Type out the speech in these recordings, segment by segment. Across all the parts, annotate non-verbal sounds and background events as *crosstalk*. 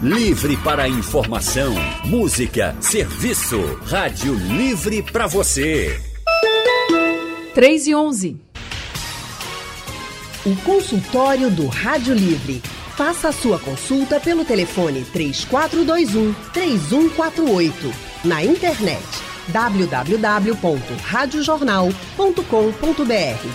Livre para informação, música, serviço. Rádio Livre para você. 3 e 11. O consultório do Rádio Livre. Faça a sua consulta pelo telefone 3421 3148. Na internet www.radiojornal.com.br.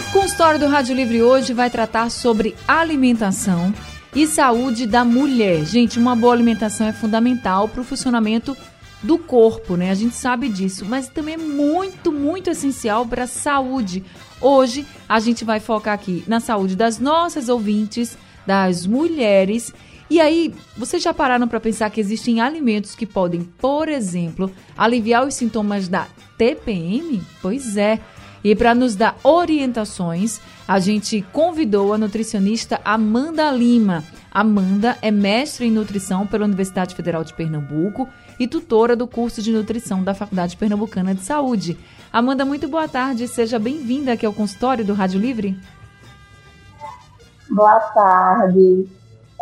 O consultório do Rádio Livre hoje vai tratar sobre alimentação e saúde da mulher. Gente, uma boa alimentação é fundamental para o funcionamento do corpo, né? A gente sabe disso, mas também é muito, muito essencial para a saúde. Hoje a gente vai focar aqui na saúde das nossas ouvintes, das mulheres. E aí, vocês já pararam para pensar que existem alimentos que podem, por exemplo, aliviar os sintomas da TPM? Pois é. E para nos dar orientações, a gente convidou a nutricionista Amanda Lima. Amanda é mestre em nutrição pela Universidade Federal de Pernambuco e tutora do curso de nutrição da Faculdade Pernambucana de Saúde. Amanda, muito boa tarde, seja bem-vinda aqui ao consultório do Rádio Livre. Boa tarde.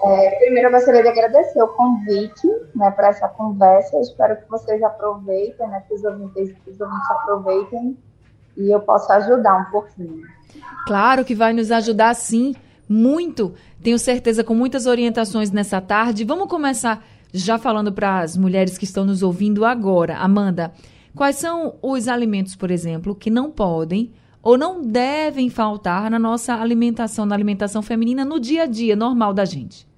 É, primeiro, eu gostaria de agradecer o convite né, para essa conversa. Espero que vocês aproveitem, né, que os ouvintes, que os ouvintes aproveitem e eu possa ajudar um pouquinho. Claro que vai nos ajudar sim, muito. Tenho certeza com muitas orientações nessa tarde. Vamos começar já falando para as mulheres que estão nos ouvindo agora. Amanda, quais são os alimentos, por exemplo, que não podem ou não devem faltar na nossa alimentação, na alimentação feminina, no dia a dia normal da gente?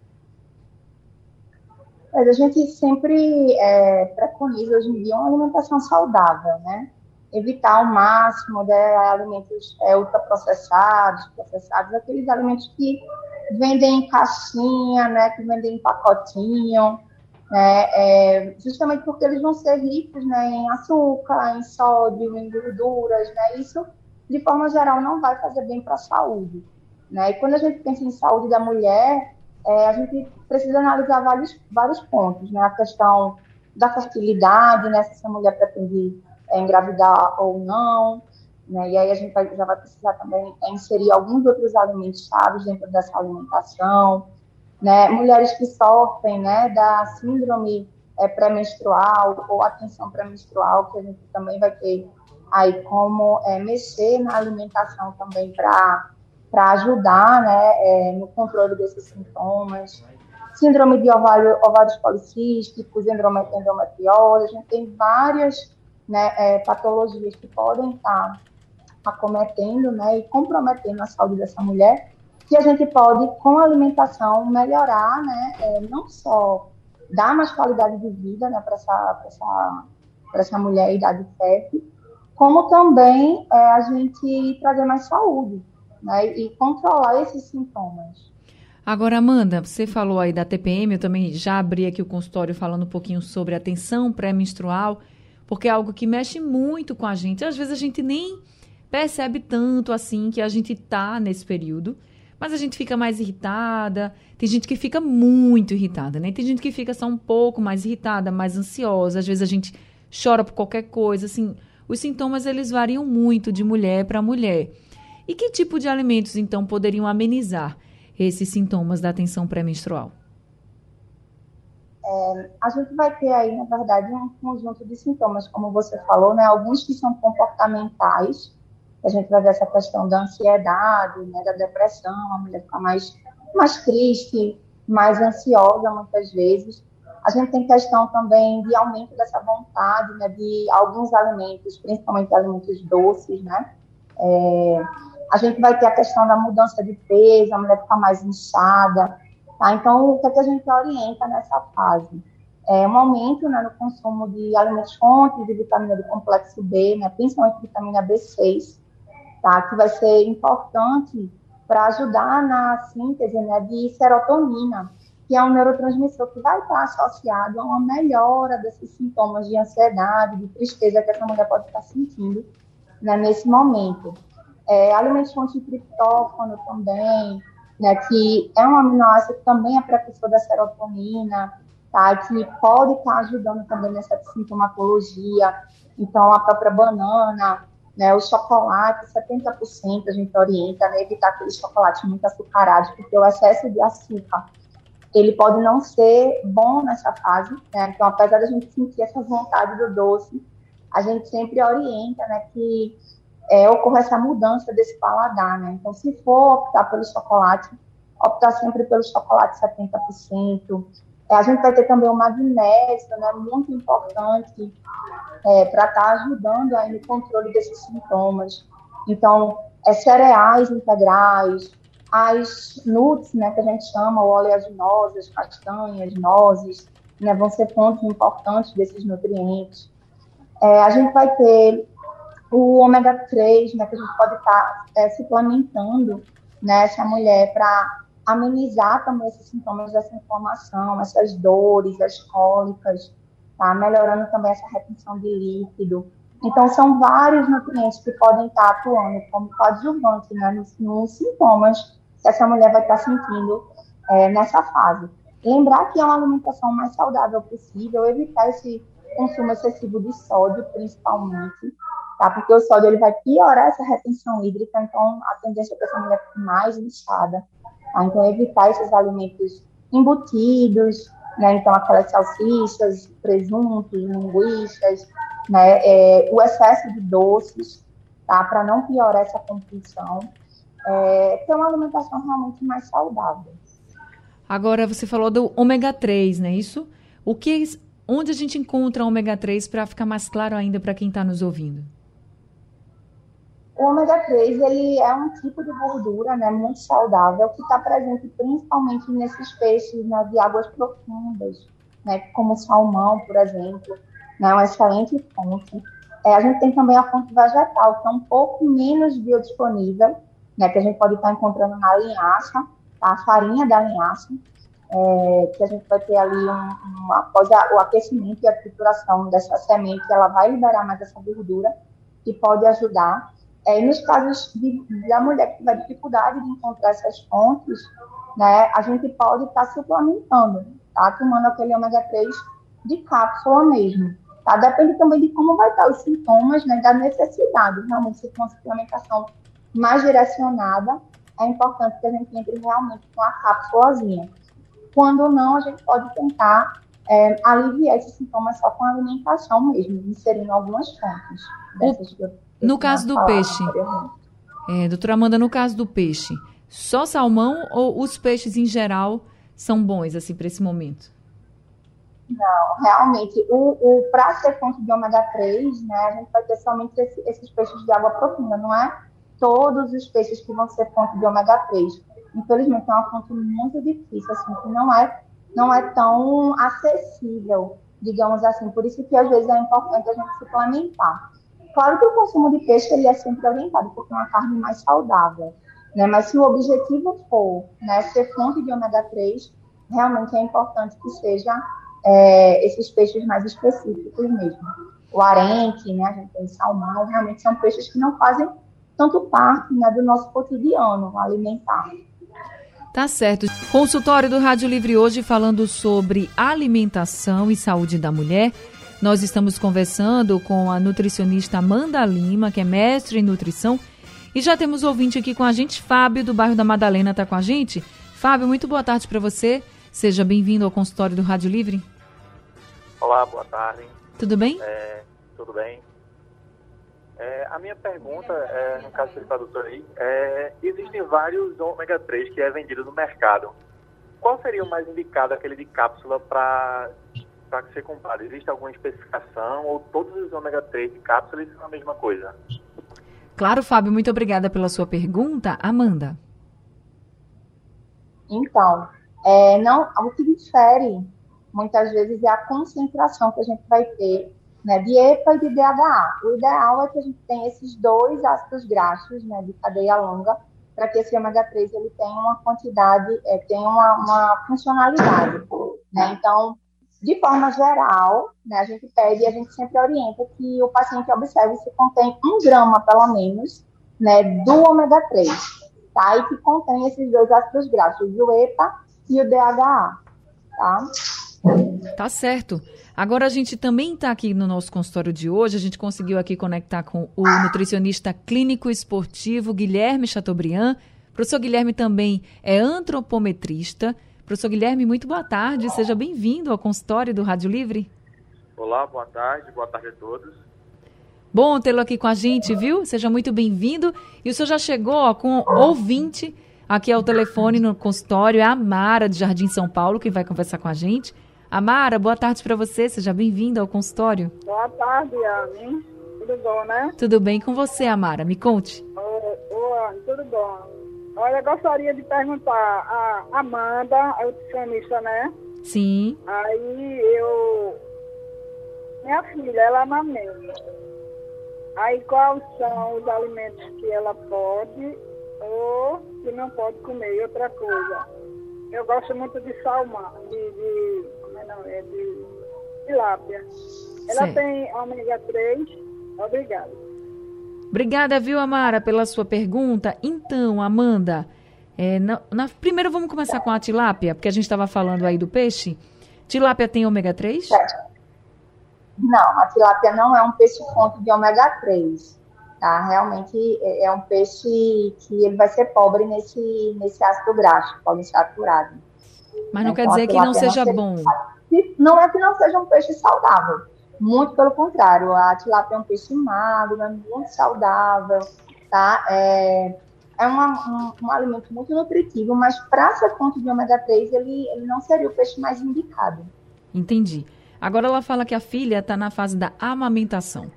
Mas a gente sempre é, preconiza hoje em dia uma alimentação saudável, né? Evitar ao máximo né, alimentos é, ultraprocessados, processados, aqueles alimentos que vendem em caixinha, né, que vendem em pacotinho, né, é, justamente porque eles vão ser ricos né, em açúcar, em sódio, em gorduras, né, isso de forma geral não vai fazer bem para a saúde. Né, e quando a gente pensa em saúde da mulher, é, a gente precisa analisar vários, vários pontos, né, a questão da fertilidade, né, se essa mulher pretende é, engravidar ou não, né? E aí a gente vai, já vai precisar também é, inserir alguns outros alimentos chaves dentro dessa alimentação, né? Mulheres que sofrem, né, da síndrome é, pré-menstrual ou atenção pré-menstrual, que a gente também vai ter aí como é, mexer na alimentação também para ajudar, né, é, no controle desses sintomas. Síndrome de ovário, ovários policísticos, endometriose, a gente tem várias né, é, patologias que podem estar acometendo né, e comprometendo a saúde dessa mulher, que a gente pode, com a alimentação, melhorar, né, é, não só dar mais qualidade de vida né, para essa, essa, essa mulher idade fértil, como também é, a gente trazer mais saúde né, e controlar esses sintomas. Agora, Amanda, você falou aí da TPM, eu também já abri aqui o consultório falando um pouquinho sobre a tensão pré-menstrual porque é algo que mexe muito com a gente. Às vezes a gente nem percebe tanto assim que a gente tá nesse período, mas a gente fica mais irritada. Tem gente que fica muito irritada, né? Tem gente que fica só um pouco mais irritada, mais ansiosa. Às vezes a gente chora por qualquer coisa, assim. Os sintomas eles variam muito de mulher para mulher. E que tipo de alimentos então poderiam amenizar esses sintomas da tensão pré-menstrual? É, a gente vai ter aí, na verdade, um conjunto de sintomas, como você falou, né? Alguns que são comportamentais, a gente vai ver essa questão da ansiedade, né, da depressão, a mulher fica mais, mais triste, mais ansiosa muitas vezes. A gente tem questão também de aumento dessa vontade, né, de alguns alimentos, principalmente alimentos doces, né? É, a gente vai ter a questão da mudança de peso, a mulher fica mais inchada, Tá? Então, o que, é que a gente orienta nessa fase? É um aumento né, no consumo de alimentos fontes de vitamina do complexo B, né, principalmente vitamina B6, tá? que vai ser importante para ajudar na síntese né, de serotonina, que é um neurotransmissor que vai estar associado a uma melhora desses sintomas de ansiedade, de tristeza que essa mulher pode estar sentindo né, nesse momento. É, alimentos fontes de triptófano também, né, que é um aminoácido que também é precursor da serotonina, tá, que pode estar ajudando também nessa sintomatologia. Então, a própria banana, né, o chocolate, 70% a gente orienta, né, evitar aqueles chocolates muito açucarados, porque o excesso de açúcar ele pode não ser bom nessa fase, né? Então, apesar da gente sentir essa vontade do doce, a gente sempre orienta, né, que é, ocorra essa mudança desse paladar, né? Então, se for optar pelo chocolate, optar sempre pelo chocolate 70%. É, a gente vai ter também o magnésio, né, muito importante é, para estar tá ajudando aí no controle desses sintomas. Então, é, cereais integrais, as nuts, né, que a gente chama, oleaginosas, castanhas, nozes, né, vão ser fontes importantes desses nutrientes. É, a gente vai ter o ômega 3, né, que a gente pode estar tá, é, suplementando né, essa mulher para amenizar também esses sintomas dessa inflamação, essas dores, as cólicas, tá? melhorando também essa retenção de líquido. Então, são vários nutrientes que podem estar atuando como coadjuvante né, nos, nos sintomas que essa mulher vai estar sentindo é, nessa fase. Lembrar que é uma alimentação mais saudável possível, evitar esse consumo excessivo de sódio, principalmente, tá? Porque o sódio ele vai piorar essa retenção hídrica, então a tendência é que essa mulher fique mais inchada. Tá? Então, evitar esses alimentos embutidos, né? Então, aquelas salsichas, presuntos, linguiças, né? É, o excesso de doces, tá? Para não piorar essa compulsão. É, ter uma alimentação realmente mais saudável. Agora, você falou do ômega 3, né? Isso? O que, onde a gente encontra ômega 3 para ficar mais claro ainda para quem está nos ouvindo? O ômega 3 ele é um tipo de gordura né, muito saudável que está presente principalmente nesses peixes né, de águas profundas, né, como salmão, por exemplo, né, uma excelente fonte. É, a gente tem também a fonte vegetal, que é um pouco menos biodisponível, né, que a gente pode estar encontrando na linhaça, tá, a farinha da linhaça, é, que a gente vai ter ali um, um, após a, o aquecimento e a trituração dessa semente, ela vai liberar mais essa gordura que pode ajudar é, nos casos de, da mulher que tiver dificuldade de encontrar essas fontes, né, a gente pode estar tá suplementando, tá? Tomando aquele ômega 3 de cápsula mesmo, tá? Depende também de como vai estar os sintomas, né, da necessidade. Realmente, se for uma suplementação mais direcionada, é importante que a gente entre realmente com a cápsulazinha. Quando não, a gente pode tentar é, aliviar esses sintomas só com a alimentação mesmo, inserindo algumas fontes dessas o... No caso do peixe, é, doutora Amanda, no caso do peixe, só salmão ou os peixes em geral são bons assim para esse momento? Não, realmente, o, o para ser fonte de ômega 3, né, a gente vai ter somente esse, esses peixes de água profunda, não é todos os peixes que vão ser fonte de ômega 3. Infelizmente, é uma fonte muito difícil, assim, que não é, não é tão acessível, digamos assim. Por isso que, às vezes, é importante a gente suplementar. Claro que o consumo de peixe ele é sempre orientado, porque é uma carne mais saudável. Né? Mas se o objetivo for né, ser fonte de ômega 3, realmente é importante que seja é, esses peixes mais específicos mesmo. O arente, né, a gente tem salmão, realmente são peixes que não fazem tanto parte né, do nosso cotidiano alimentar. Tá certo. Consultório do Rádio Livre hoje falando sobre alimentação e saúde da mulher. Nós estamos conversando com a nutricionista Amanda Lima, que é mestre em nutrição. E já temos ouvinte aqui com a gente, Fábio, do bairro da Madalena, está com a gente. Fábio, muito boa tarde para você. Seja bem-vindo ao consultório do Rádio Livre. Olá, boa tarde. Tudo bem? É, tudo bem. É, a minha pergunta, é, no caso do tradutor aí, é, existem vários ômega 3 que é vendido no mercado. Qual seria o mais indicado, aquele de cápsula, para para ser comprado? Existe alguma especificação ou todos os ômega 3 de cápsulas são a mesma coisa? Claro, Fábio, muito obrigada pela sua pergunta. Amanda. Então, é, não, o que difere muitas vezes é a concentração que a gente vai ter né, de EPA e de DHA. O ideal é que a gente tenha esses dois ácidos graxos né, de cadeia longa para que esse ômega 3 ele tenha uma quantidade, é, tenha uma, uma funcionalidade. Né? Então, de forma geral, né, a gente pede e a gente sempre orienta que o paciente observe se contém um grama, pelo menos, né, do ômega 3, tá? E que contém esses dois ácidos graxos, o EPA e o DHA, tá? Tá certo. Agora a gente também está aqui no nosso consultório de hoje, a gente conseguiu aqui conectar com o nutricionista clínico esportivo Guilherme Chateaubriand. O professor Guilherme também é antropometrista, Professor Guilherme, muito boa tarde. Seja bem-vindo ao consultório do Rádio Livre. Olá, boa tarde. Boa tarde a todos. Bom tê-lo aqui com a gente, viu? Seja muito bem-vindo. E o senhor já chegou ó, com ouvinte aqui ao telefone no consultório. É a Mara, de Jardim São Paulo, que vai conversar com a gente. Amara, boa tarde para você. Seja bem-vinda ao consultório. Boa tarde, Anne. Tudo bom, né? Tudo bem com você, Amara? Me conte. Oi, tudo bom. Olha, eu gostaria de perguntar a Amanda, a nutricionista, né? Sim. Aí eu. Minha filha, ela amamenta. Aí quais são os alimentos que ela pode ou que não pode comer? E outra coisa, eu gosto muito de salmão, de, de como é não, é de tilápia. Ela certo. tem ômega 3, obrigada. Obrigada, viu, Amara, pela sua pergunta. Então, Amanda, é, na, na, primeiro vamos começar com a tilápia, porque a gente estava falando aí do peixe. Tilápia tem ômega 3? Não, a tilápia não é um peixe fonte de ômega 3. Tá? Realmente é, é um peixe que ele vai ser pobre nesse, nesse ácido graxo poliinsaturado. Mas não então, quer dizer que não seja não bom. Não é que não seja um peixe saudável. Muito pelo contrário, a tilápia é um peixe magro, é muito saudável, tá? É, é uma, um, um, alimento muito nutritivo, mas para ser fonte de ômega 3, ele, ele não seria o peixe mais indicado. Entendi. Agora ela fala que a filha está na fase da amamentação.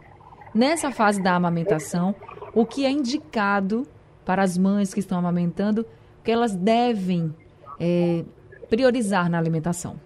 Nessa fase da amamentação, o que é indicado para as mães que estão amamentando, que elas devem é, priorizar na alimentação?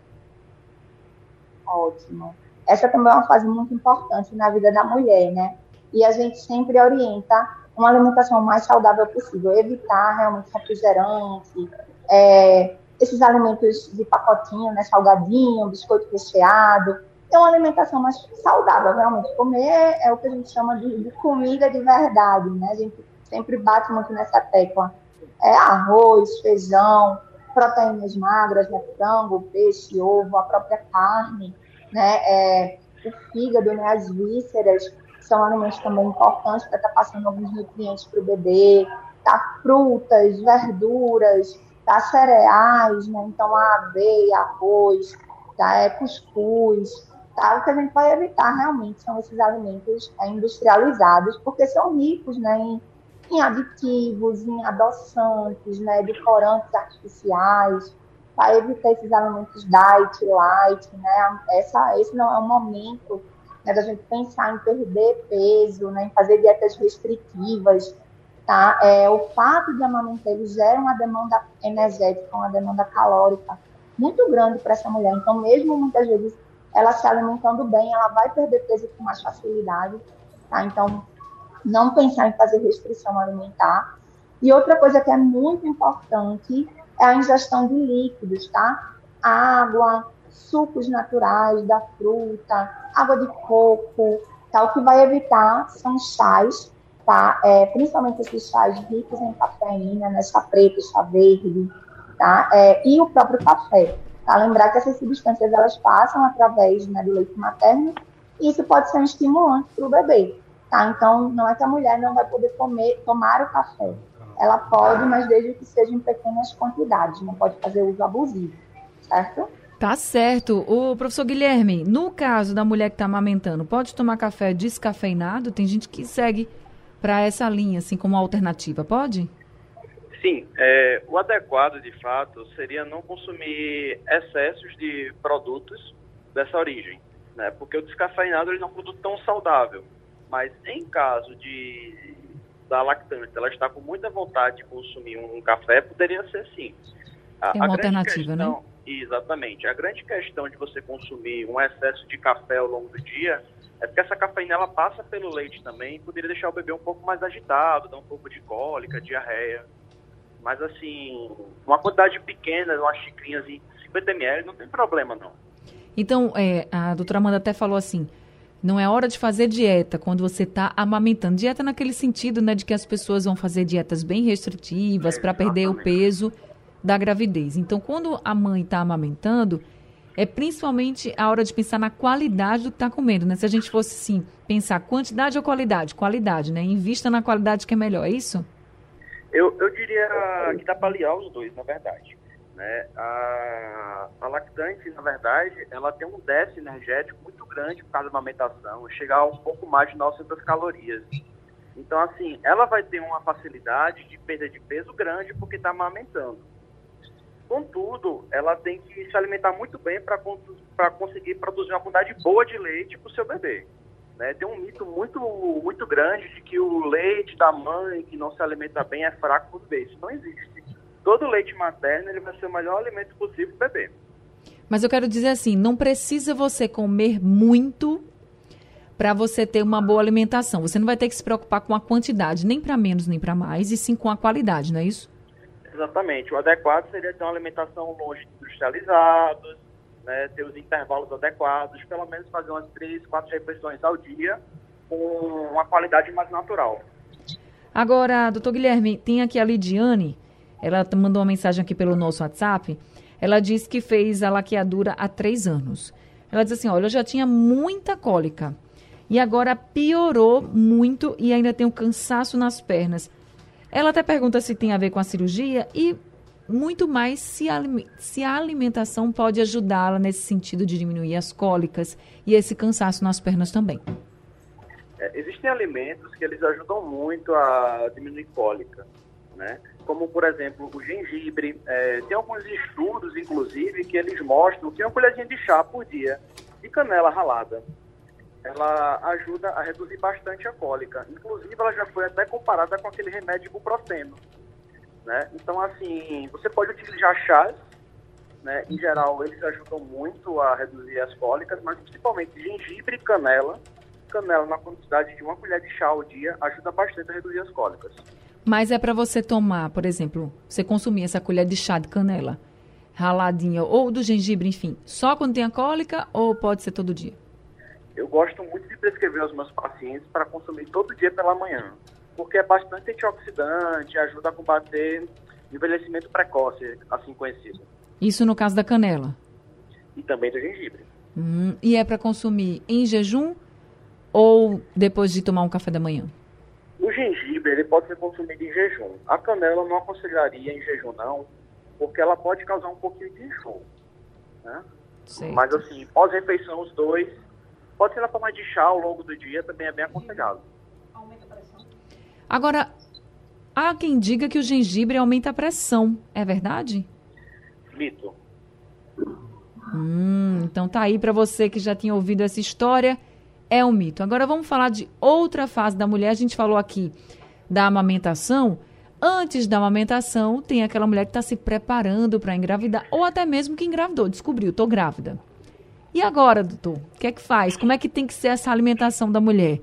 Ótimo. Essa também é uma fase muito importante na vida da mulher, né? E a gente sempre orienta uma alimentação mais saudável possível, evitar realmente refrigerante, é, esses alimentos de pacotinho, né, salgadinho, biscoito recheado, ter uma alimentação mais saudável, realmente. Comer é o que a gente chama de, de, comida de verdade, né? A gente sempre bate muito nessa tecla. É arroz, feijão, proteínas magras, né? frango, peixe, ovo, a própria carne, né? É, o fígado, né? As vísceras são alimentos também importantes para estar tá passando alguns nutrientes para o bebê, tá? Frutas, verduras, tá? Cereais, né? Então, a aveia, arroz, tá? É cuscuz, tá? O que a gente vai evitar realmente são esses alimentos é, industrializados, porque são ricos, né? Em, em aditivos, em adoçantes, né? Decorantes artificiais, para evitar esses alimentos diet, light, né? Essa, esse não é o momento né, da gente pensar em perder peso, né, em fazer dietas restritivas, tá? É, o fato de amamentar gera uma demanda energética, uma demanda calórica muito grande para essa mulher. Então, mesmo muitas vezes ela se alimentando bem, ela vai perder peso com mais facilidade, tá? Então, não pensar em fazer restrição alimentar. E outra coisa que é muito importante a ingestão de líquidos, tá? Água, sucos naturais da fruta, água de coco, tá? O que vai evitar são chás, tá? É, principalmente esses chás ricos em cafeína, né? Chá preto, chá verde, tá? É, e o próprio café, tá? Lembrar que essas substâncias, elas passam através né, do leite materno e isso pode ser um estimulante para o bebê, tá? Então, não é que a mulher não vai poder comer, tomar o café. Ela pode, mas desde que seja em pequenas quantidades, não pode fazer uso abusivo, certo? Tá certo. O professor Guilherme, no caso da mulher que está amamentando, pode tomar café descafeinado? Tem gente que segue para essa linha, assim, como alternativa, pode? Sim, é, o adequado, de fato, seria não consumir excessos de produtos dessa origem, né? Porque o descafeinado ele não é um produto tão saudável. Mas em caso de da lactante, ela está com muita vontade de consumir um café, poderia ser sim. A, é uma alternativa, né? questão, né? Exatamente. A grande questão de você consumir um excesso de café ao longo do dia é porque essa cafeína ela passa pelo leite também e poderia deixar o bebê um pouco mais agitado, dar um pouco de cólica, diarreia. Mas assim, uma quantidade pequena, umas xicrinhas de 50 ml, não tem problema não. Então, é, a doutora Amanda até falou assim, não é hora de fazer dieta quando você está amamentando. Dieta naquele sentido, né, de que as pessoas vão fazer dietas bem restritivas é, para perder o peso da gravidez. Então, quando a mãe está amamentando, é principalmente a hora de pensar na qualidade do que está comendo, né? Se a gente fosse, sim, pensar quantidade ou qualidade? Qualidade, né? Invista na qualidade que é melhor, é isso? Eu, eu diria que dá para aliar os dois, na verdade. Né? A lactante, na verdade, ela tem um déficit energético muito grande por causa da amamentação, chegar a um pouco mais de 900 calorias. Então, assim, ela vai ter uma facilidade de perda de peso grande porque está amamentando. Contudo, ela tem que se alimentar muito bem para conseguir produzir uma quantidade boa de leite para o seu bebê. Né? Tem um mito muito, muito grande de que o leite da mãe que não se alimenta bem é fraco para o bebê. Isso não existe. Todo leite materno ele vai ser o melhor alimento possível para o bebê. Mas eu quero dizer assim, não precisa você comer muito para você ter uma boa alimentação. Você não vai ter que se preocupar com a quantidade, nem para menos nem para mais, e sim com a qualidade, não é isso? Exatamente. O adequado seria ter uma alimentação longe de industrializados, né, ter os intervalos adequados, pelo menos fazer umas três, quatro refeições ao dia com uma qualidade mais natural. Agora, doutor Guilherme, tem aqui a Lidiane, ela mandou uma mensagem aqui pelo nosso WhatsApp, ela disse que fez a laqueadura há três anos. Ela diz assim, olha, eu já tinha muita cólica e agora piorou muito e ainda tenho cansaço nas pernas. Ela até pergunta se tem a ver com a cirurgia e muito mais se a, se a alimentação pode ajudá-la nesse sentido de diminuir as cólicas e esse cansaço nas pernas também. É, existem alimentos que eles ajudam muito a diminuir cólica, né? Como, por exemplo, o gengibre. É, tem alguns estudos, inclusive, que eles mostram que uma colherzinha de chá por dia de canela ralada, ela ajuda a reduzir bastante a cólica. Inclusive, ela já foi até comparada com aquele remédio ibuprofeno. Né? Então, assim, você pode utilizar chás, né? em geral eles ajudam muito a reduzir as cólicas, mas principalmente gengibre e canela. Canela na quantidade de uma colher de chá ao dia ajuda bastante a reduzir as cólicas. Mas é para você tomar, por exemplo, você consumir essa colher de chá de canela raladinha ou do gengibre, enfim, só quando tem a cólica ou pode ser todo dia? Eu gosto muito de prescrever aos meus pacientes para consumir todo dia pela manhã porque é bastante antioxidante, ajuda a combater envelhecimento precoce, assim conhecido. Isso no caso da canela? E também do gengibre. Hum, e é para consumir em jejum ou depois de tomar um café da manhã? Ele pode ser consumido em jejum. A canela eu não aconselharia em jejum não, porque ela pode causar um pouquinho de enjoo. Né? Mas assim, pós-refeição os dois, pode ser na forma de chá ao longo do dia, também é bem aconselhado. Agora, há quem diga que o gengibre aumenta a pressão. É verdade? Mito. Hum, então tá aí para você que já tinha ouvido essa história. É um mito. Agora vamos falar de outra fase da mulher. A gente falou aqui da amamentação. Antes da amamentação, tem aquela mulher que está se preparando para engravidar, ou até mesmo que engravidou, descobriu, estou grávida. E agora, doutor? O que é que faz? Como é que tem que ser essa alimentação da mulher?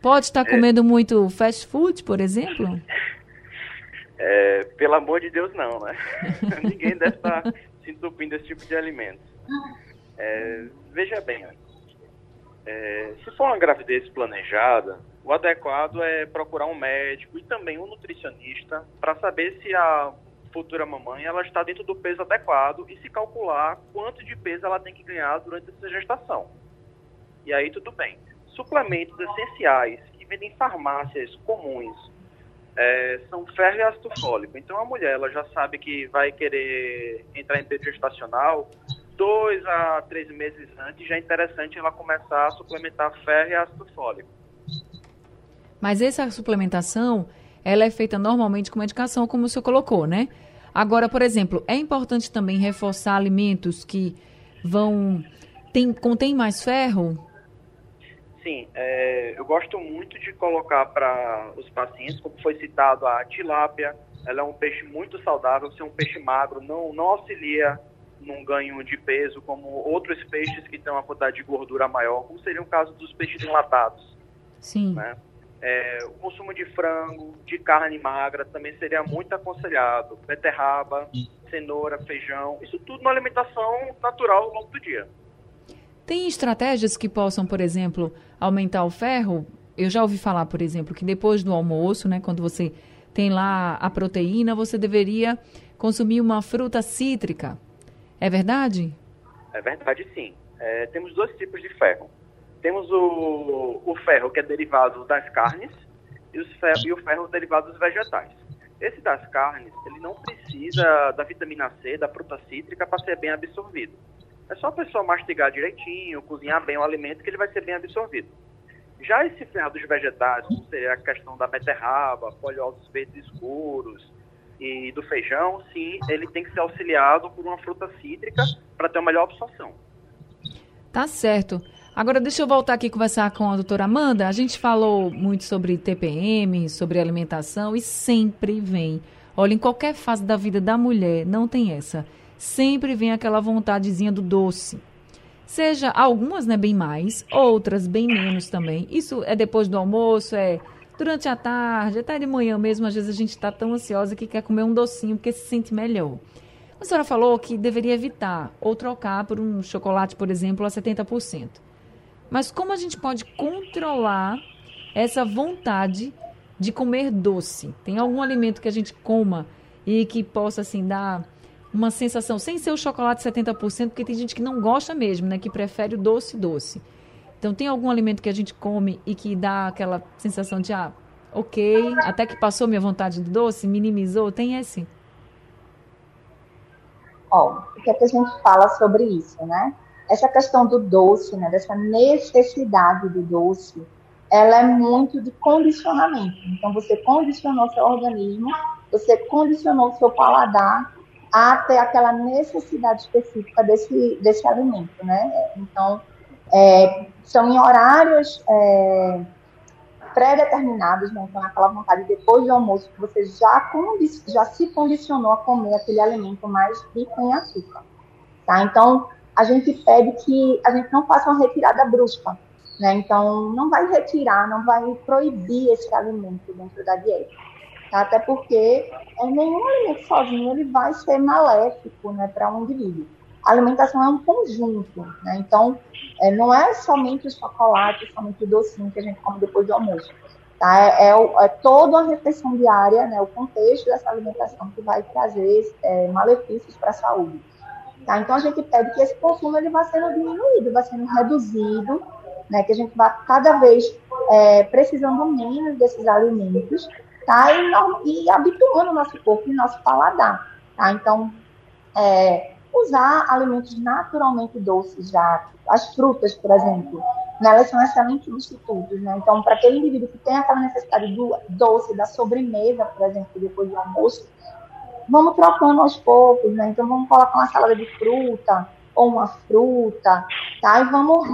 Pode estar comendo é, muito fast food, por exemplo? É, pelo amor de Deus, não, né? *laughs* Ninguém deve estar se entupindo desse tipo de alimento. É, veja bem, é, se for uma gravidez planejada, o adequado é procurar um médico e também um nutricionista para saber se a futura mamãe ela está dentro do peso adequado e se calcular quanto de peso ela tem que ganhar durante essa gestação. E aí tudo bem suplementos essenciais que vendem em farmácias comuns é, são ferro e ácido fólico. Então a mulher ela já sabe que vai querer entrar em período gestacional dois a três meses antes, já é interessante ela começar a suplementar ferro e ácido fólico. Mas essa suplementação, ela é feita normalmente com medicação, como o senhor colocou, né? Agora, por exemplo, é importante também reforçar alimentos que vão tem, contém mais ferro? assim, é, eu gosto muito de colocar para os pacientes, como foi citado, a tilápia, ela é um peixe muito saudável, ser um peixe magro não, não auxilia num ganho de peso, como outros peixes que têm uma quantidade de gordura maior, como seria o caso dos peixes enlatados. Sim. Né? É, o consumo de frango, de carne magra também seria muito aconselhado. Beterraba, cenoura, feijão, isso tudo na alimentação natural ao longo do dia. Tem estratégias que possam, por exemplo, aumentar o ferro? Eu já ouvi falar, por exemplo, que depois do almoço, né, quando você tem lá a proteína, você deveria consumir uma fruta cítrica. É verdade? É verdade, sim. É, temos dois tipos de ferro. Temos o, o ferro que é derivado das carnes e, ferro, e o ferro derivado dos vegetais. Esse das carnes, ele não precisa da vitamina C, da fruta cítrica para ser bem absorvido. É só a pessoa mastigar direitinho, cozinhar bem o alimento que ele vai ser bem absorvido. Já esse ferro dos vegetais, como seria a questão da beterraba, folhosos verdes escuros e do feijão, sim, ele tem que ser auxiliado por uma fruta cítrica para ter uma melhor absorção. Tá certo. Agora, deixa eu voltar aqui conversar com a doutora Amanda. A gente falou muito sobre TPM, sobre alimentação e sempre vem. Olha, em qualquer fase da vida da mulher, não tem essa. Sempre vem aquela vontadezinha do doce. Seja algumas, né, bem mais, outras bem menos também. Isso é depois do almoço, é durante a tarde, até de manhã mesmo. Às vezes a gente está tão ansiosa que quer comer um docinho porque se sente melhor. A senhora falou que deveria evitar ou trocar por um chocolate, por exemplo, a 70%. Mas como a gente pode controlar essa vontade de comer doce? Tem algum alimento que a gente coma e que possa assim dar uma sensação, sem ser o chocolate 70%, porque tem gente que não gosta mesmo, né, que prefere o doce doce. Então tem algum alimento que a gente come e que dá aquela sensação de ah, OK, até que passou minha vontade do doce, minimizou, tem esse? Ó, o que, é que a gente fala sobre isso, né? Essa questão do doce, né, dessa necessidade do doce, ela é muito de condicionamento. Então, você condicionou seu organismo, você condicionou seu paladar a ter aquela necessidade específica desse, desse alimento, né? Então, é, são em horários é, pré-determinados, né? Então, aquela vontade depois do almoço que você já, já se condicionou a comer aquele alimento mais rico em açúcar, tá? Então, a gente pede que a gente não faça uma retirada brusca, né? Então, não vai retirar, não vai proibir esse alimento dentro da dieta, tá? Até porque é, nenhum alimento sozinho ele vai ser maléfico, né, para um indivíduo. A alimentação é um conjunto, né? Então, é, não é somente o chocolate, somente o docinho que a gente come depois do almoço. Tá? É, é, é toda a refeição diária, né, o contexto dessa alimentação que vai trazer é, malefícios para a saúde. Tá? Então, a gente pede que esse consumo ele vá sendo diminuído, vá sendo reduzido, né, que a gente vá cada vez é, precisando menos desses alimentos tá? e, e habituando o nosso corpo e nosso paladar. Tá? Então, é, usar alimentos naturalmente doces já, as frutas, por exemplo, né, elas são excelentes substitutos, né? Então, para aquele indivíduo que tem aquela necessidade do doce, da sobremesa, por exemplo, depois do almoço, vamos trocando aos poucos, né? Então, vamos colocar uma salada de fruta ou uma fruta, tá? E vamos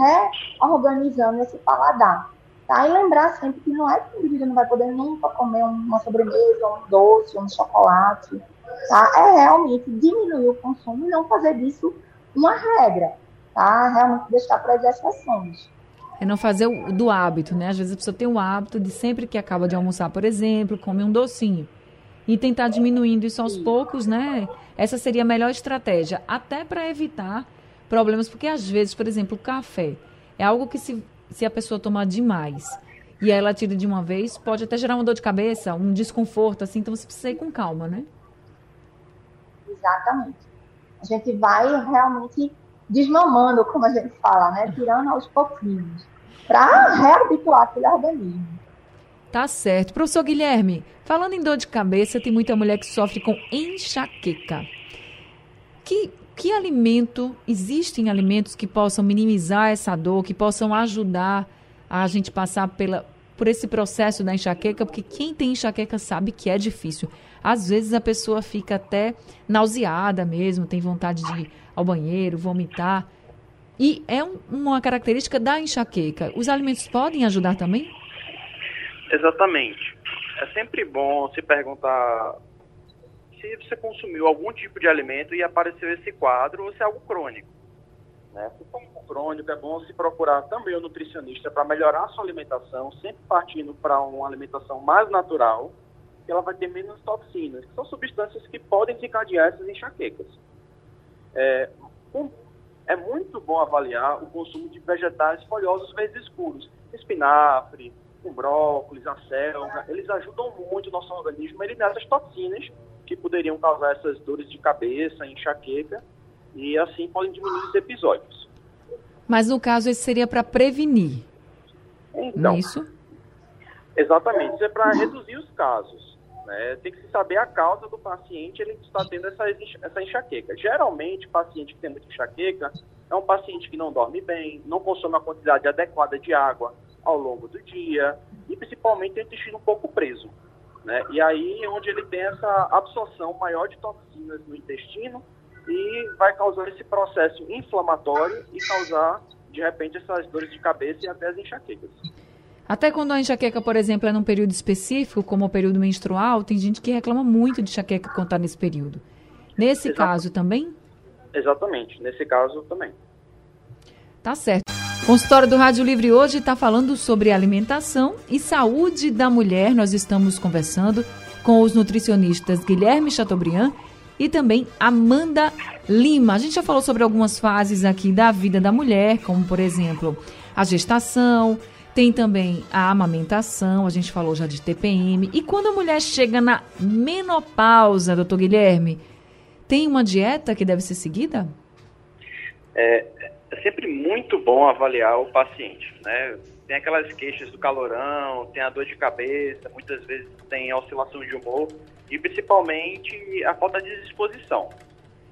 reorganizando esse paladar, tá? E lembrar sempre que não é que o indivíduo não vai poder nunca comer uma sobremesa, um doce, um chocolate, tá? É realmente diminuir o consumo e não fazer disso uma regra, tá? Realmente deixar para as exceções. É não fazer o, do hábito, né? Às vezes a pessoa tem o hábito de sempre que acaba de almoçar, por exemplo, come um docinho e tentar diminuindo isso aos poucos, né? Essa seria a melhor estratégia, até para evitar problemas, porque às vezes, por exemplo, o café é algo que se, se a pessoa tomar demais e ela tira de uma vez, pode até gerar uma dor de cabeça, um desconforto, assim, então você precisa ir com calma, né? Exatamente. A gente vai realmente desmamando, como a gente fala, né? Tirando aos pouquinhos, para reabituar aquele organismo. Tá certo. Professor Guilherme, falando em dor de cabeça, tem muita mulher que sofre com enxaqueca. Que, que alimento, existem alimentos que possam minimizar essa dor, que possam ajudar a gente passar pela, por esse processo da enxaqueca? Porque quem tem enxaqueca sabe que é difícil. Às vezes a pessoa fica até nauseada mesmo, tem vontade de ir ao banheiro, vomitar. E é um, uma característica da enxaqueca. Os alimentos podem ajudar também? Exatamente. É sempre bom se perguntar se você consumiu algum tipo de alimento e apareceu esse quadro ou se é algo crônico. Né? Se for algo crônico, é bom se procurar também o um nutricionista para melhorar a sua alimentação, sempre partindo para uma alimentação mais natural, que ela vai ter menos toxinas, que são substâncias que podem desencadear essas enxaquecas. É, um, é muito bom avaliar o consumo de vegetais folhosos verdes escuros, espinafre, com brócolis, a selga, eles ajudam muito o nosso organismo a eliminar essas toxinas que poderiam causar essas dores de cabeça, enxaqueca, e assim podem diminuir os episódios. Mas no caso, esse seria para prevenir. Então, não é isso? Exatamente, isso é para reduzir os casos. Né? Tem que saber a causa do paciente ele está tendo essa, essa enxaqueca. Geralmente, paciente que tem muita enxaqueca é um paciente que não dorme bem, não consome a quantidade adequada de água ao longo do dia e principalmente tem o intestino um pouco preso. Né? E aí é onde ele tem essa absorção maior de toxinas no intestino e vai causar esse processo inflamatório e causar, de repente, essas dores de cabeça e até as enxaquecas. Até quando a enxaqueca, por exemplo, é num período específico, como o período menstrual, tem gente que reclama muito de enxaqueca quando está nesse período. Nesse Exato. caso também? Exatamente, nesse caso também. Tá certo. O consultório do Rádio Livre hoje está falando sobre alimentação e saúde da mulher. Nós estamos conversando com os nutricionistas Guilherme Chateaubriand e também Amanda Lima. A gente já falou sobre algumas fases aqui da vida da mulher, como por exemplo a gestação, tem também a amamentação, a gente falou já de TPM. E quando a mulher chega na menopausa, doutor Guilherme, tem uma dieta que deve ser seguida? É, é sempre muito bom avaliar o paciente, né? Tem aquelas queixas do calorão, tem a dor de cabeça, muitas vezes tem oscilação de humor e principalmente a falta de disposição.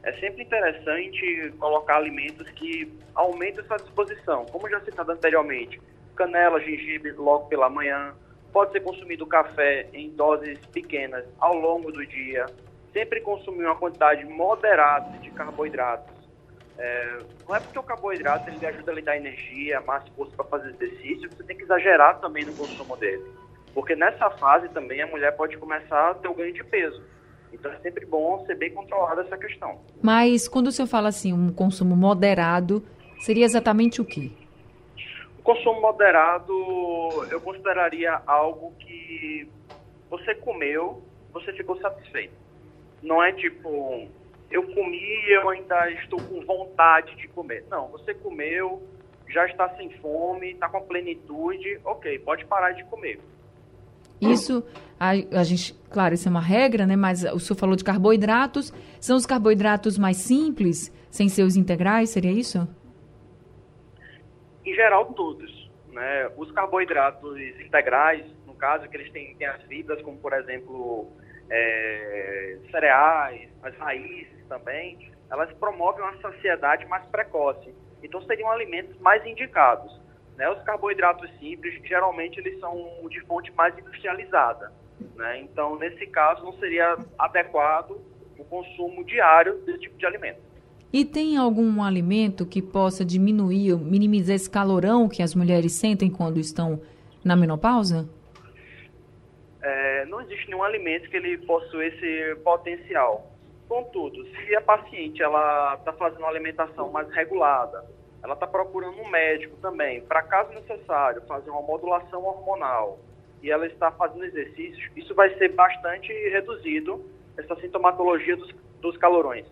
É sempre interessante colocar alimentos que aumentem essa disposição, como já citado anteriormente, canela, gengibre logo pela manhã, pode ser consumido café em doses pequenas ao longo do dia, sempre consumir uma quantidade moderada de carboidratos é, não é porque o carboidrato ele ajuda a lhe dar energia, mais força para fazer exercício, você tem que exagerar também no consumo dele. Porque nessa fase também a mulher pode começar a ter o ganho de peso. Então é sempre bom ser bem controlada essa questão. Mas quando o senhor fala assim, um consumo moderado, seria exatamente o quê? O consumo moderado eu consideraria algo que você comeu, você ficou satisfeito. Não é tipo, eu comi eu ainda estou com vontade de comer. Não, você comeu, já está sem fome, está com plenitude, ok, pode parar de comer. Isso, a, a, gente, claro, isso é uma regra, né? Mas o senhor falou de carboidratos. São os carboidratos mais simples, sem ser os integrais, seria isso? Em geral, todos. Né? Os carboidratos integrais, no caso, que eles têm, têm as fibras, como por exemplo, é, cereais, as raízes, também, elas promovem uma saciedade mais precoce. Então seriam alimentos mais indicados. Né? Os carboidratos simples, geralmente, eles são de fonte mais industrializada. Né? Então, nesse caso, não seria adequado o consumo diário desse tipo de alimento. E tem algum alimento que possa diminuir, minimizar esse calorão que as mulheres sentem quando estão na menopausa? É, não existe nenhum alimento que ele possua esse potencial. Contudo, se a paciente ela está fazendo uma alimentação mais regulada, ela está procurando um médico também, para caso necessário, fazer uma modulação hormonal, e ela está fazendo exercícios, isso vai ser bastante reduzido, essa sintomatologia dos, dos calorões.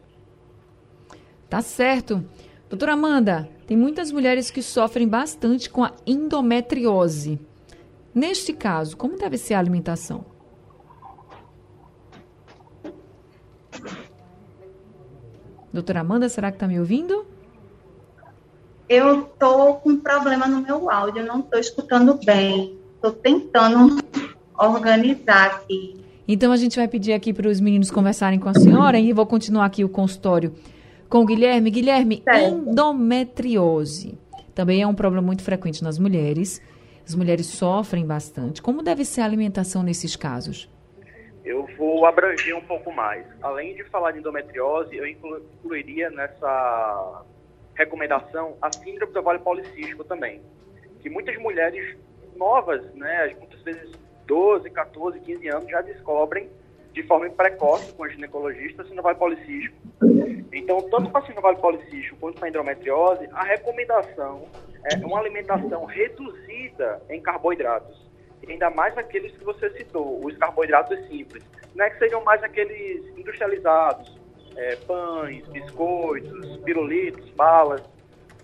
Tá certo. Doutora Amanda, tem muitas mulheres que sofrem bastante com a endometriose. Neste caso, como deve ser a alimentação? Doutora Amanda, será que está me ouvindo? Eu estou com problema no meu áudio, não estou escutando bem. Estou tentando organizar aqui. Então a gente vai pedir aqui para os meninos conversarem com a senhora e vou continuar aqui o consultório com o Guilherme. Guilherme, certo. endometriose também é um problema muito frequente nas mulheres. As mulheres sofrem bastante. Como deve ser a alimentação nesses casos? eu vou abranger um pouco mais. Além de falar de endometriose, eu incluiria nessa recomendação a síndrome do ovário policístico também, que muitas mulheres novas, né, muitas vezes 12, 14, 15 anos, já descobrem de forma precoce com a ginecologista ovário policístico. Então, tanto para ovário policístico quanto para endometriose, a recomendação é uma alimentação reduzida em carboidratos ainda mais aqueles que você citou, os carboidratos simples, né, que seriam mais aqueles industrializados, é, pães, biscoitos, pirulitos, balas.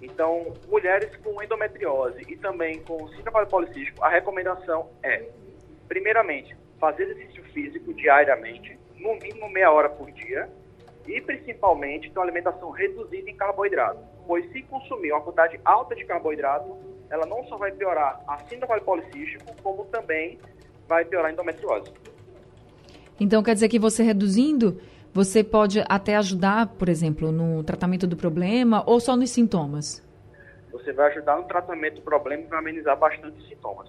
Então, mulheres com endometriose e também com síndrome policístico, a recomendação é, primeiramente, fazer exercício físico diariamente, no mínimo meia hora por dia, e principalmente ter uma alimentação reduzida em carboidrato, pois se consumir uma quantidade alta de carboidrato, ela não só vai piorar a síndrome policístico, como também vai piorar a endometriose. Então quer dizer que você reduzindo, você pode até ajudar, por exemplo, no tratamento do problema ou só nos sintomas? Você vai ajudar no tratamento do problema e vai amenizar bastante os sintomas.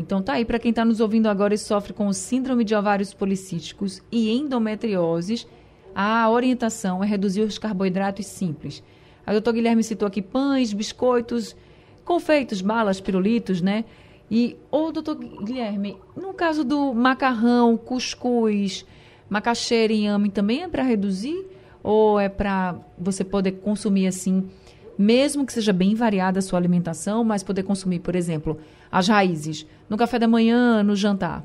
Então tá aí para quem está nos ouvindo agora e sofre com síndrome de ovários policísticos e endometrioses, a orientação é reduzir os carboidratos simples. A doutor Guilherme citou aqui pães, biscoitos, confeitos, balas, pirulitos, né? E, ô doutor Guilherme, no caso do macarrão, cuscuz, macaxeira e inhame, também é para reduzir? Ou é para você poder consumir assim, mesmo que seja bem variada a sua alimentação, mas poder consumir, por exemplo, as raízes, no café da manhã, no jantar?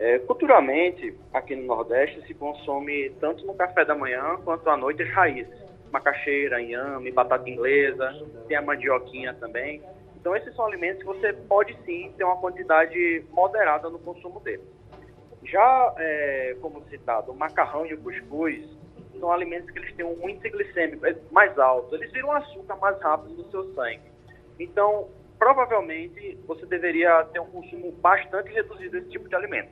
É, culturalmente, aqui no Nordeste, se consome tanto no café da manhã quanto à noite as raízes. Macaxeira, inhame, batata inglesa, tem a mandioquinha também. Então, esses são alimentos que você pode sim ter uma quantidade moderada no consumo deles. Já, é, como citado, o macarrão e o cuscuz são alimentos que eles têm um índice glicêmico mais alto. Eles viram açúcar mais rápido no seu sangue. Então, provavelmente você deveria ter um consumo bastante reduzido desse tipo de alimento.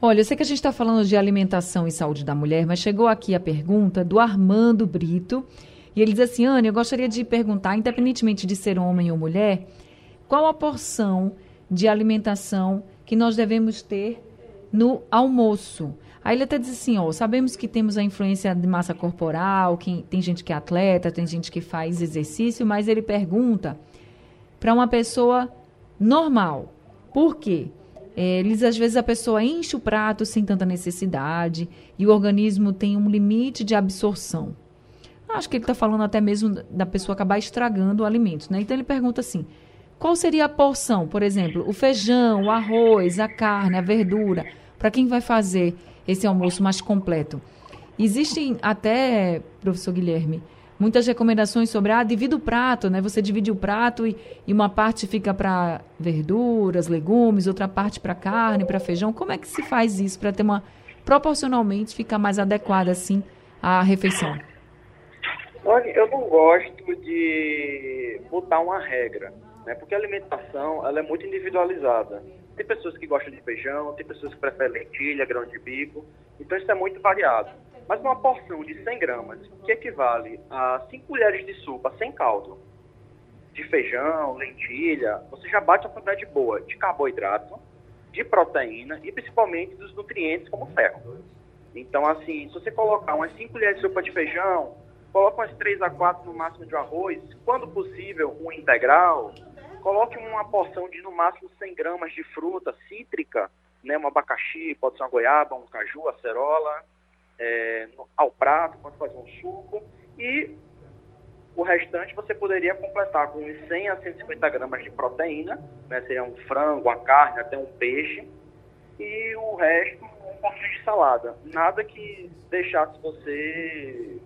Olha, eu sei que a gente está falando de alimentação e saúde da mulher, mas chegou aqui a pergunta do Armando Brito. E ele diz assim: Anne, eu gostaria de perguntar, independentemente de ser homem ou mulher, qual a porção de alimentação que nós devemos ter no almoço? Aí ele até diz assim, ó, sabemos que temos a influência de massa corporal, que tem gente que é atleta, tem gente que faz exercício, mas ele pergunta para uma pessoa normal. Por quê? É, eles, às vezes a pessoa enche o prato sem tanta necessidade e o organismo tem um limite de absorção. Acho que ele está falando até mesmo da pessoa acabar estragando o alimento. Né? Então ele pergunta assim: qual seria a porção? Por exemplo, o feijão, o arroz, a carne, a verdura, para quem vai fazer esse almoço mais completo. Existem até, professor Guilherme, muitas recomendações sobre, ah, divida o prato, né? Você divide o prato e, e uma parte fica para verduras, legumes, outra parte para carne, para feijão. Como é que se faz isso para ter uma, proporcionalmente, ficar mais adequada, assim, a refeição? Olha, eu não gosto de botar uma regra, né? Porque a alimentação, ela é muito individualizada. Tem pessoas que gostam de feijão, tem pessoas que preferem lentilha, grão de bico. Então isso é muito variado. Mas uma porção de 100 gramas, que equivale a 5 colheres de sopa sem caldo, de feijão, lentilha, você já bate uma quantidade boa de carboidrato, de proteína e principalmente dos nutrientes como ferro. Então, assim, se você colocar umas 5 colheres de sopa de feijão, coloca umas 3 a 4 no máximo de arroz, quando possível, um integral, coloque uma porção de no máximo 100 gramas de fruta cítrica, né, um abacaxi, pode ser uma goiaba, um caju, acerola, é, ao prato, pode fazer um suco, e o restante você poderia completar com 100 a 150 gramas de proteína, né, seria um frango, uma carne, até um peixe, e o resto um pouquinho de salada. Nada que deixasse você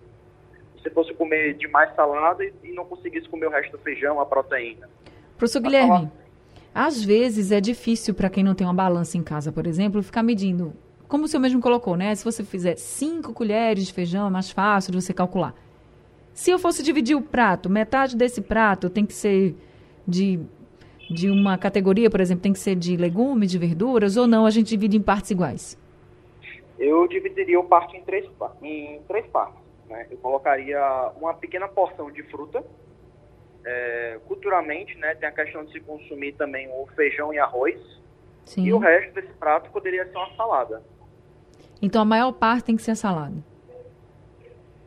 você fosse comer demais salada e, e não conseguisse comer o resto do feijão, a proteína. Professor Guilherme, às vezes é difícil para quem não tem uma balança em casa, por exemplo, ficar medindo como o senhor mesmo colocou, né? Se você fizer cinco colheres de feijão, é mais fácil de você calcular. Se eu fosse dividir o prato, metade desse prato tem que ser de, de uma categoria, por exemplo, tem que ser de legumes, de verduras, ou não, a gente divide em partes iguais? Eu dividiria o prato em três, em três partes. Né? Eu colocaria uma pequena porção de fruta. É, culturalmente, né, tem a questão de se consumir também o feijão e arroz. Sim. E o resto desse prato poderia ser uma salada. Então a maior parte tem que ser salada?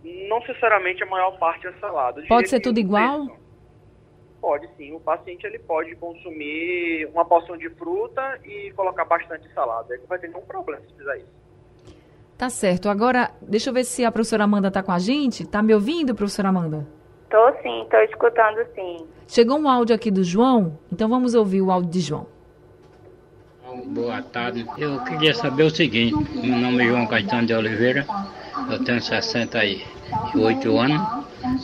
Não necessariamente a maior parte é salada. Pode ser tudo igual? Pode sim. O paciente ele pode consumir uma porção de fruta e colocar bastante salada. Ele não vai ter nenhum problema se fizer isso. Tá certo. Agora, deixa eu ver se a professora Amanda está com a gente. Tá me ouvindo, professora Amanda? Tô sim, tô escutando sim. Chegou um áudio aqui do João, então vamos ouvir o áudio de João. Boa tarde. Eu queria saber o seguinte, meu nome é João Caetano de Oliveira, eu tenho 68 anos.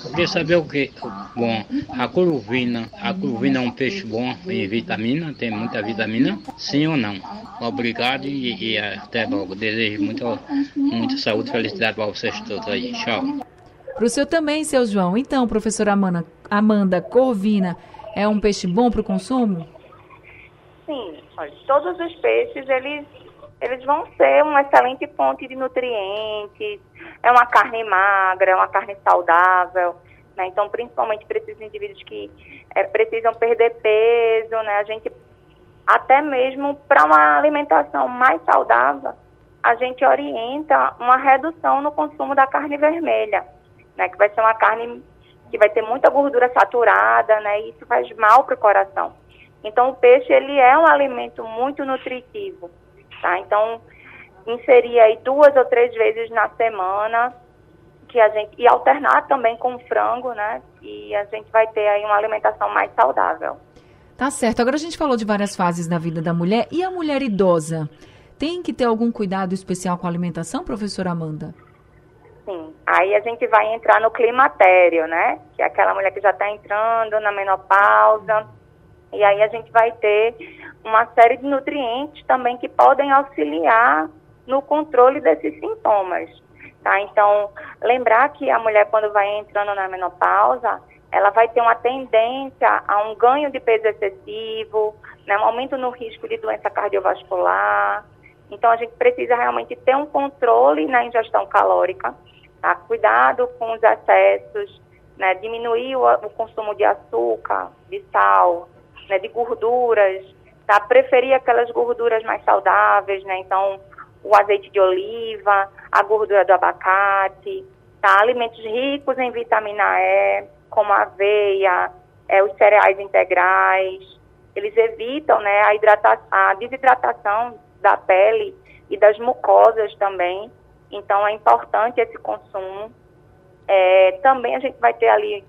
Eu queria saber o que. Bom, a curvina, a curvina é um peixe bom em vitamina, tem muita vitamina, sim ou não? Obrigado e, e até logo. Desejo muita, muita saúde e felicidade para vocês todos aí. Tchau. Para o senhor também, seu João. Então, professora Amanda, Amanda corvina é um peixe bom para o consumo? Sim, todos os peixes eles eles vão ser uma excelente fonte de nutrientes, é uma carne magra, é uma carne saudável, né? Então, principalmente para esses indivíduos que é, precisam perder peso, né? A gente, até mesmo para uma alimentação mais saudável, a gente orienta uma redução no consumo da carne vermelha, né? Que vai ser uma carne que vai ter muita gordura saturada, né? E isso faz mal para o coração. Então, o peixe, ele é um alimento muito nutritivo, tá? Então, inserir aí duas ou três vezes na semana, que a gente, e alternar também com frango, né? E a gente vai ter aí uma alimentação mais saudável. Tá certo. Agora a gente falou de várias fases da vida da mulher. E a mulher idosa? Tem que ter algum cuidado especial com a alimentação, professora Amanda? Sim. Aí a gente vai entrar no climatério, né? Que é aquela mulher que já está entrando na menopausa. E aí a gente vai ter uma série de nutrientes também que podem auxiliar no controle desses sintomas. Tá? Então, lembrar que a mulher, quando vai entrando na menopausa, ela vai ter uma tendência a um ganho de peso excessivo, né, um aumento no risco de doença cardiovascular. Então, a gente precisa realmente ter um controle na ingestão calórica, tá? cuidado com os excessos, né, diminuir o, o consumo de açúcar, de sal, né, de gorduras, tá? preferir aquelas gorduras mais saudáveis, né? então o azeite de oliva, a gordura do abacate, tá? alimentos ricos em vitamina E, como a aveia, é, os cereais integrais. Eles evitam né, a, hidrata a desidratação da pele e das mucosas também. Então, é importante esse consumo. É, também a gente vai ter ali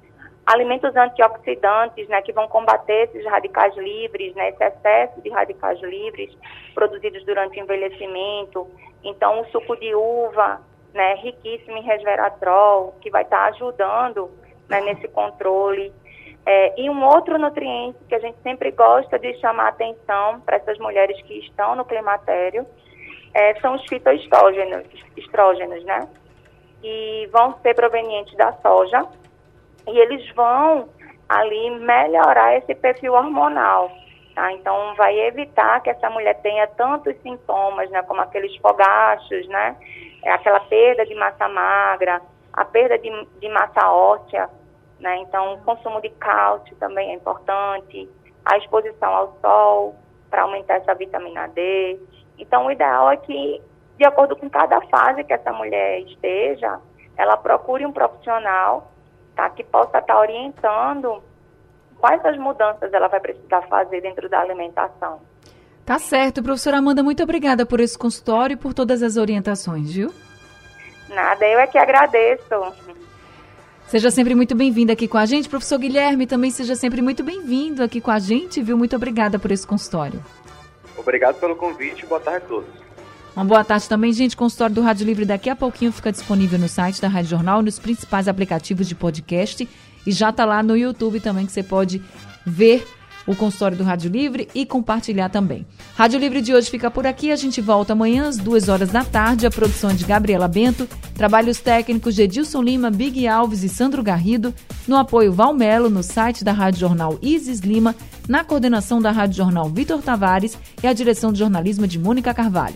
alimentos antioxidantes, né, que vão combater esses radicais livres, né, esse excesso de radicais livres produzidos durante o envelhecimento. Então, o suco de uva, né, riquíssimo em resveratrol, que vai estar tá ajudando né, nesse controle. É, e um outro nutriente que a gente sempre gosta de chamar atenção para essas mulheres que estão no climatério é, são os fitoestrógenos, estrógenos, né? Que vão ser provenientes da soja, e eles vão ali melhorar esse perfil hormonal. Tá? Então, vai evitar que essa mulher tenha tantos sintomas, né, como aqueles fogachos, né, é aquela perda de massa magra, a perda de, de massa óssea, né, então o consumo de cálcio também é importante, a exposição ao sol para aumentar essa vitamina D. Então, o ideal é que, de acordo com cada fase que essa mulher esteja, ela procure um profissional tá? que possa estar tá orientando quais as mudanças ela vai precisar fazer dentro da alimentação. Tá certo, professora Amanda, muito obrigada por esse consultório e por todas as orientações, viu? Nada, eu é que agradeço. Seja sempre muito bem-vindo aqui com a gente. Professor Guilherme, também seja sempre muito bem-vindo aqui com a gente, viu? Muito obrigada por esse consultório. Obrigado pelo convite boa tarde a todos. Uma boa tarde também, gente. O consultório do Rádio Livre daqui a pouquinho fica disponível no site da Rádio Jornal, nos principais aplicativos de podcast e já está lá no YouTube também que você pode ver o consultório do Rádio Livre e compartilhar também. Rádio Livre de hoje fica por aqui. A gente volta amanhã às duas horas da tarde. A produção é de Gabriela Bento, trabalhos técnicos de Edilson Lima, Big Alves e Sandro Garrido, no apoio Valmelo, no site da Rádio Jornal Isis Lima, na coordenação da Rádio Jornal Vitor Tavares e a direção de jornalismo de Mônica Carvalho.